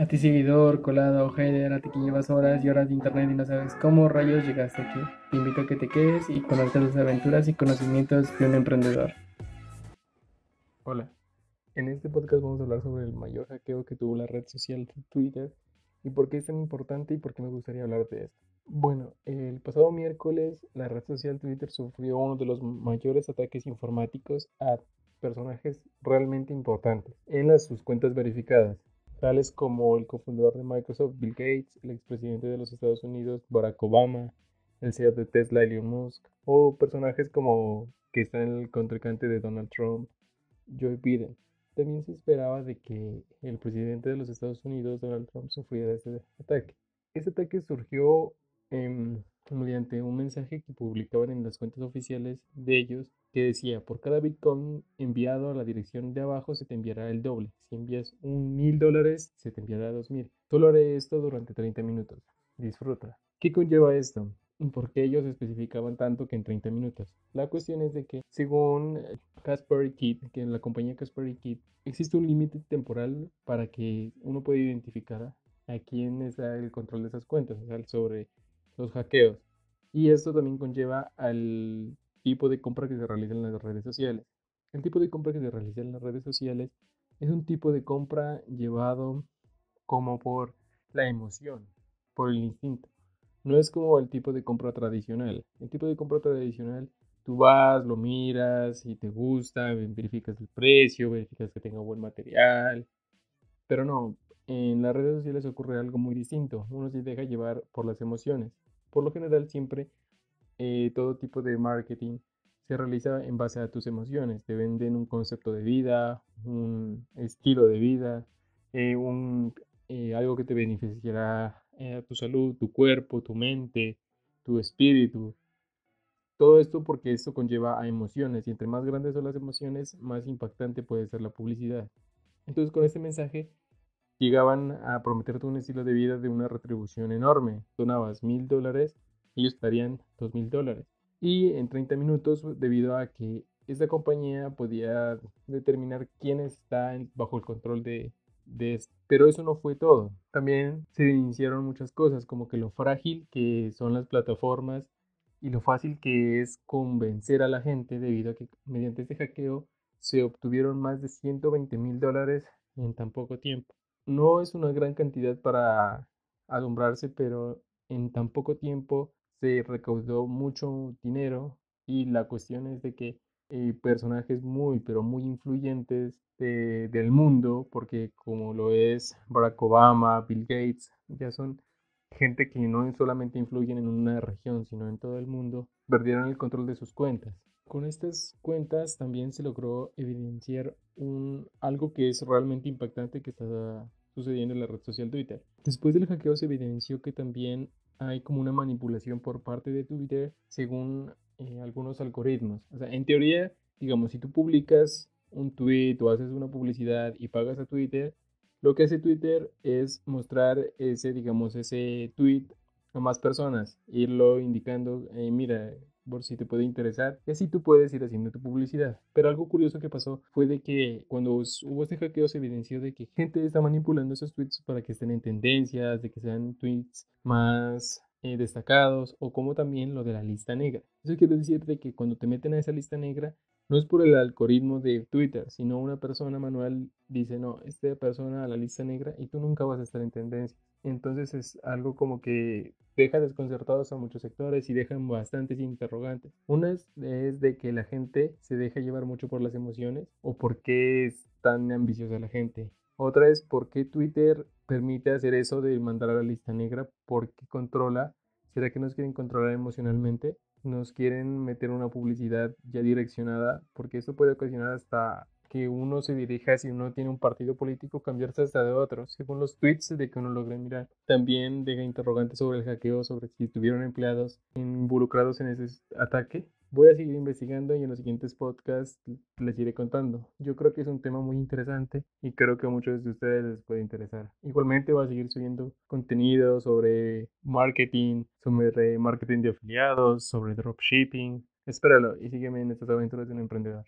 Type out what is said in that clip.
A ti seguidor, colado, header, a ti que llevas horas y horas de internet y no sabes cómo rayos llegaste aquí. Te invito a que te quedes y conozcas las aventuras y conocimientos de un emprendedor. Hola, en este podcast vamos a hablar sobre el mayor hackeo que tuvo la red social Twitter y por qué es tan importante y por qué me gustaría hablar de esto. Bueno, el pasado miércoles la red social Twitter sufrió uno de los mayores ataques informáticos a personajes realmente importantes en las, sus cuentas verificadas, tales como el cofundador de Microsoft, Bill Gates, el expresidente de los Estados Unidos, Barack Obama, el CEO de Tesla, Elon Musk, o personajes como que están en el contrincante de Donald Trump, Joe Biden. También se esperaba de que el presidente de los Estados Unidos, Donald Trump, sufriera este ataque. Este ataque surgió en mediante un mensaje que publicaban en las cuentas oficiales de ellos que decía, por cada Bitcoin enviado a la dirección de abajo se te enviará el doble. Si envías un mil dólares, se te enviará dos mil. Solo haré esto durante 30 minutos. Disfruta. ¿Qué conlleva esto? ¿Por qué ellos especificaban tanto que en 30 minutos? La cuestión es de que, según Casper Kit, que en la compañía Casper Kit, existe un límite temporal para que uno pueda identificar a quién está el control de esas cuentas, o sea, sobre los hackeos. Y esto también conlleva al tipo de compra que se realiza en las redes sociales. El tipo de compra que se realiza en las redes sociales es un tipo de compra llevado como por la emoción, por el instinto. No es como el tipo de compra tradicional. El tipo de compra tradicional, tú vas, lo miras y te gusta, verificas el precio, verificas que tenga buen material. Pero no, en las redes sociales ocurre algo muy distinto. Uno se deja llevar por las emociones. Por lo general siempre eh, todo tipo de marketing se realiza en base a tus emociones. Te venden un concepto de vida, un estilo de vida, eh, un, eh, algo que te beneficiará a tu salud, tu cuerpo, tu mente, tu espíritu. Todo esto porque esto conlleva a emociones y entre más grandes son las emociones, más impactante puede ser la publicidad. Entonces con este mensaje llegaban a prometerte un estilo de vida de una retribución enorme. Donabas mil dólares, ellos estarían dos mil dólares. Y en 30 minutos, debido a que esta compañía podía determinar quién está bajo el control de, de esto. Pero eso no fue todo. También se iniciaron muchas cosas, como que lo frágil que son las plataformas y lo fácil que es convencer a la gente debido a que mediante este hackeo se obtuvieron más de 120 mil dólares en tan poco tiempo. No es una gran cantidad para alumbrarse, pero en tan poco tiempo se recaudó mucho dinero y la cuestión es de que eh, personajes muy, pero muy influyentes del mundo, porque como lo es Barack Obama, Bill Gates, ya son gente que no solamente influyen en una región, sino en todo el mundo, perdieron el control de sus cuentas. Con estas cuentas también se logró evidenciar un, algo que es realmente impactante que está sucediendo en la red social Twitter. Después del hackeo se evidenció que también hay como una manipulación por parte de Twitter según eh, algunos algoritmos. O sea, en teoría, digamos, si tú publicas un tweet o haces una publicidad y pagas a Twitter, lo que hace Twitter es mostrar ese, digamos, ese tweet a más personas, irlo indicando, mira, por si te puede interesar. Y así tú puedes ir haciendo tu publicidad. Pero algo curioso que pasó fue de que cuando hubo este hackeo se evidenció de que gente está manipulando esos tweets para que estén en tendencias, de que sean tweets más eh, destacados o como también lo de la lista negra. Eso quiere decir de que cuando te meten a esa lista negra no es por el algoritmo de Twitter, sino una persona manual dice, no, esta persona a la lista negra y tú nunca vas a estar en tendencia. Entonces es algo como que deja desconcertados a muchos sectores y dejan bastantes interrogantes. Una es, de que la gente se deja llevar mucho por las emociones o por qué es tan ambiciosa la gente. Otra es por qué Twitter permite hacer eso de mandar a la lista negra, por qué controla. ¿Será que nos quieren controlar emocionalmente? ¿Nos quieren meter una publicidad ya direccionada? Porque eso puede ocasionar hasta que uno se dirija, si uno tiene un partido político, cambiarse hasta de otro, según los tweets de que uno logre mirar. También deja interrogantes sobre el hackeo, sobre si estuvieron empleados involucrados en ese ataque. Voy a seguir investigando y en los siguientes podcasts les iré contando. Yo creo que es un tema muy interesante y creo que a muchos de ustedes les puede interesar. Igualmente voy a seguir subiendo contenido sobre marketing, sobre marketing de afiliados, sobre dropshipping. Espéralo y sígueme en estas aventuras de un emprendedor.